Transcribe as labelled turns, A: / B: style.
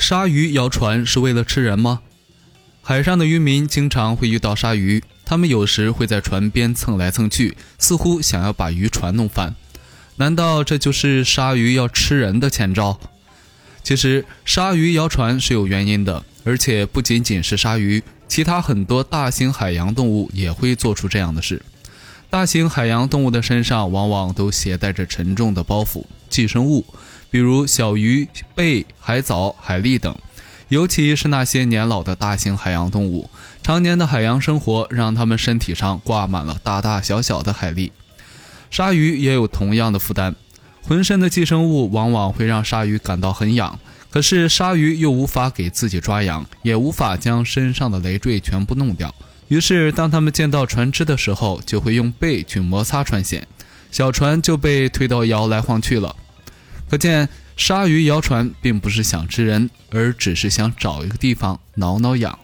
A: 鲨鱼摇船是为了吃人吗？海上的渔民经常会遇到鲨鱼，他们有时会在船边蹭来蹭去，似乎想要把渔船弄翻。难道这就是鲨鱼要吃人的前兆？其实，鲨鱼摇船是有原因的，而且不仅仅是鲨鱼，其他很多大型海洋动物也会做出这样的事。大型海洋动物的身上往往都携带着沉重的包袱，寄生物。比如小鱼、贝、海藻、海蛎等，尤其是那些年老的大型海洋动物，常年的海洋生活让它们身体上挂满了大大小小的海蛎。鲨鱼也有同样的负担，浑身的寄生物往往会让鲨鱼感到很痒，可是鲨鱼又无法给自己抓痒，也无法将身上的累赘全部弄掉。于是，当他们见到船只的时候，就会用背去摩擦船舷，小船就被推到摇来晃去了。可见，鲨鱼摇船并不是想吃人，而只是想找一个地方挠挠痒。